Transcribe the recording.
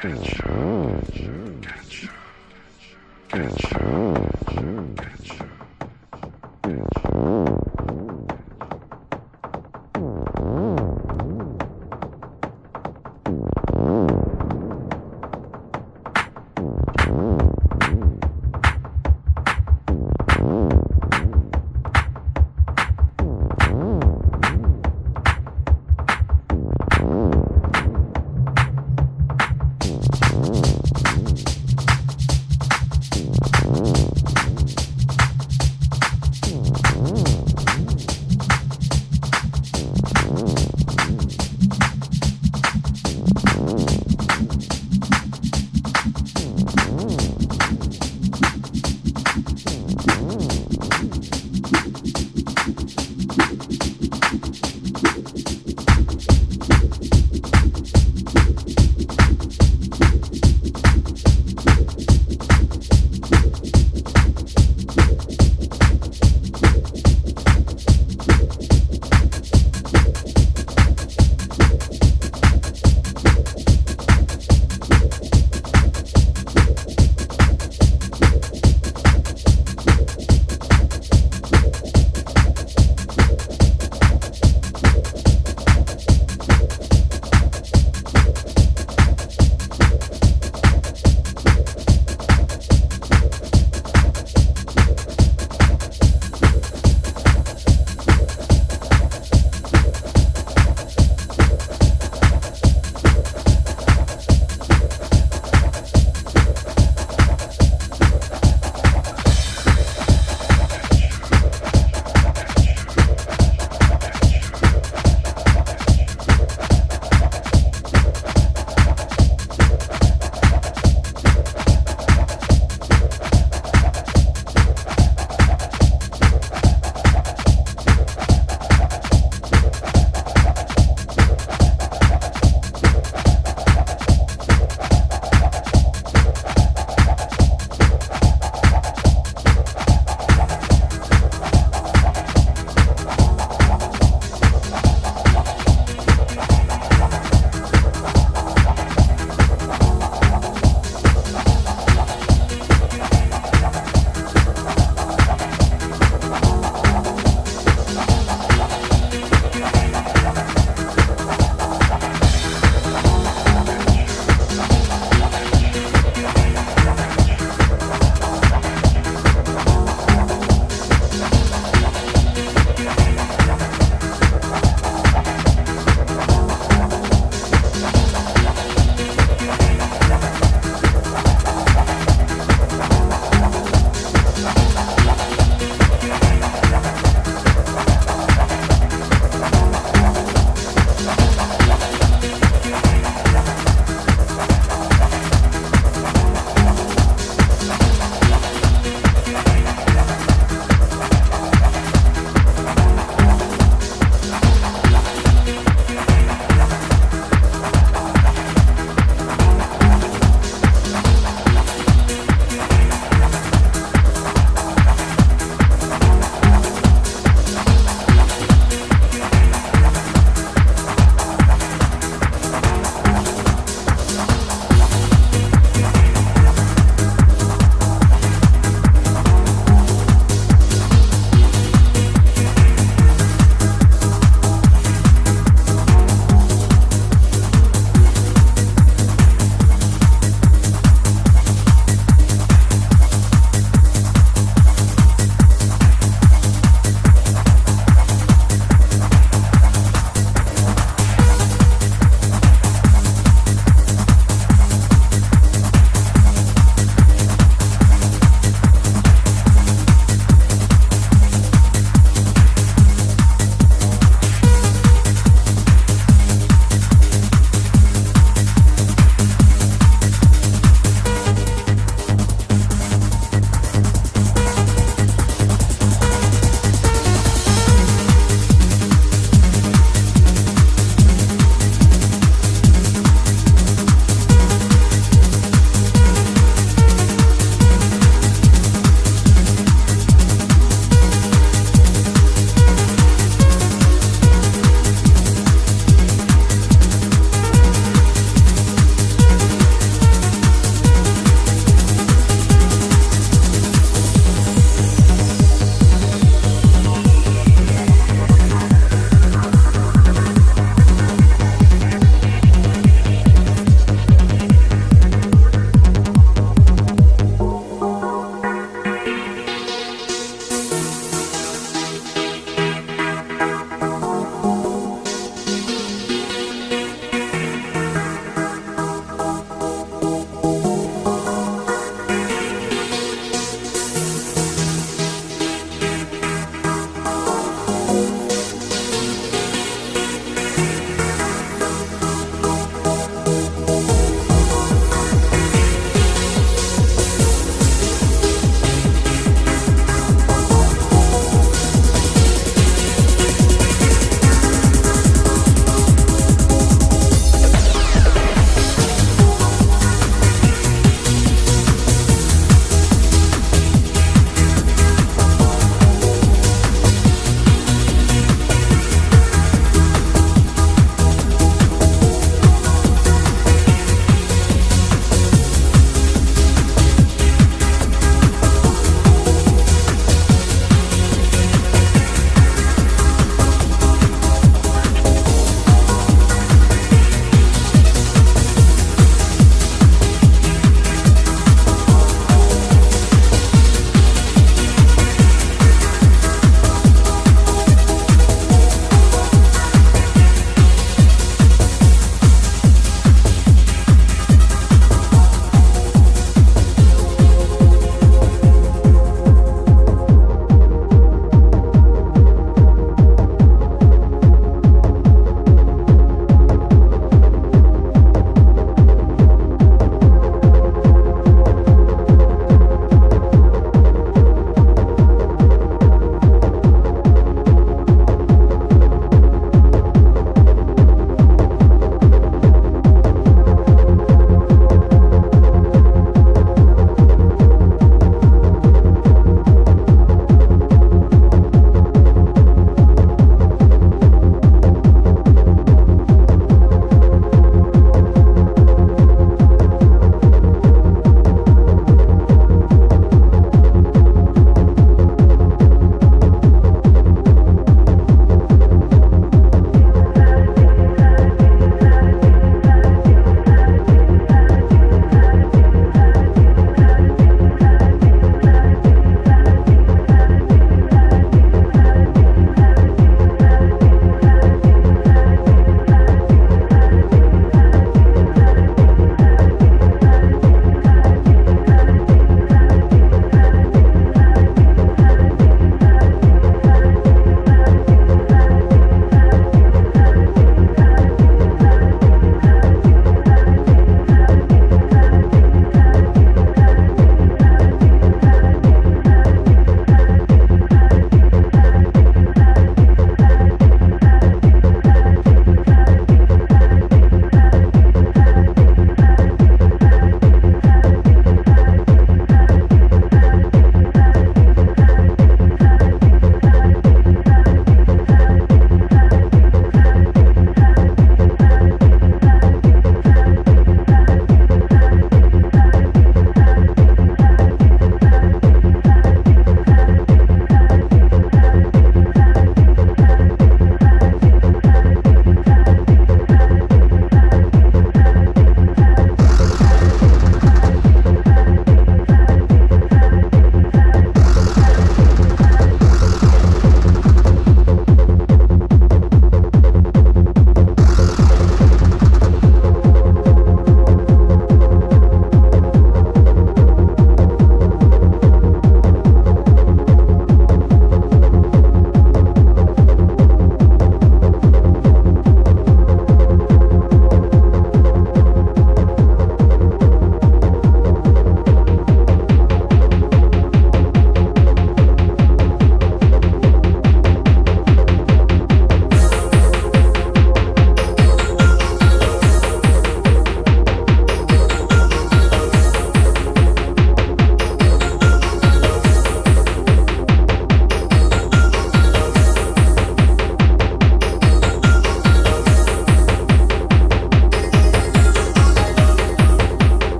Catch. Catch. Catch. Catch. Catch.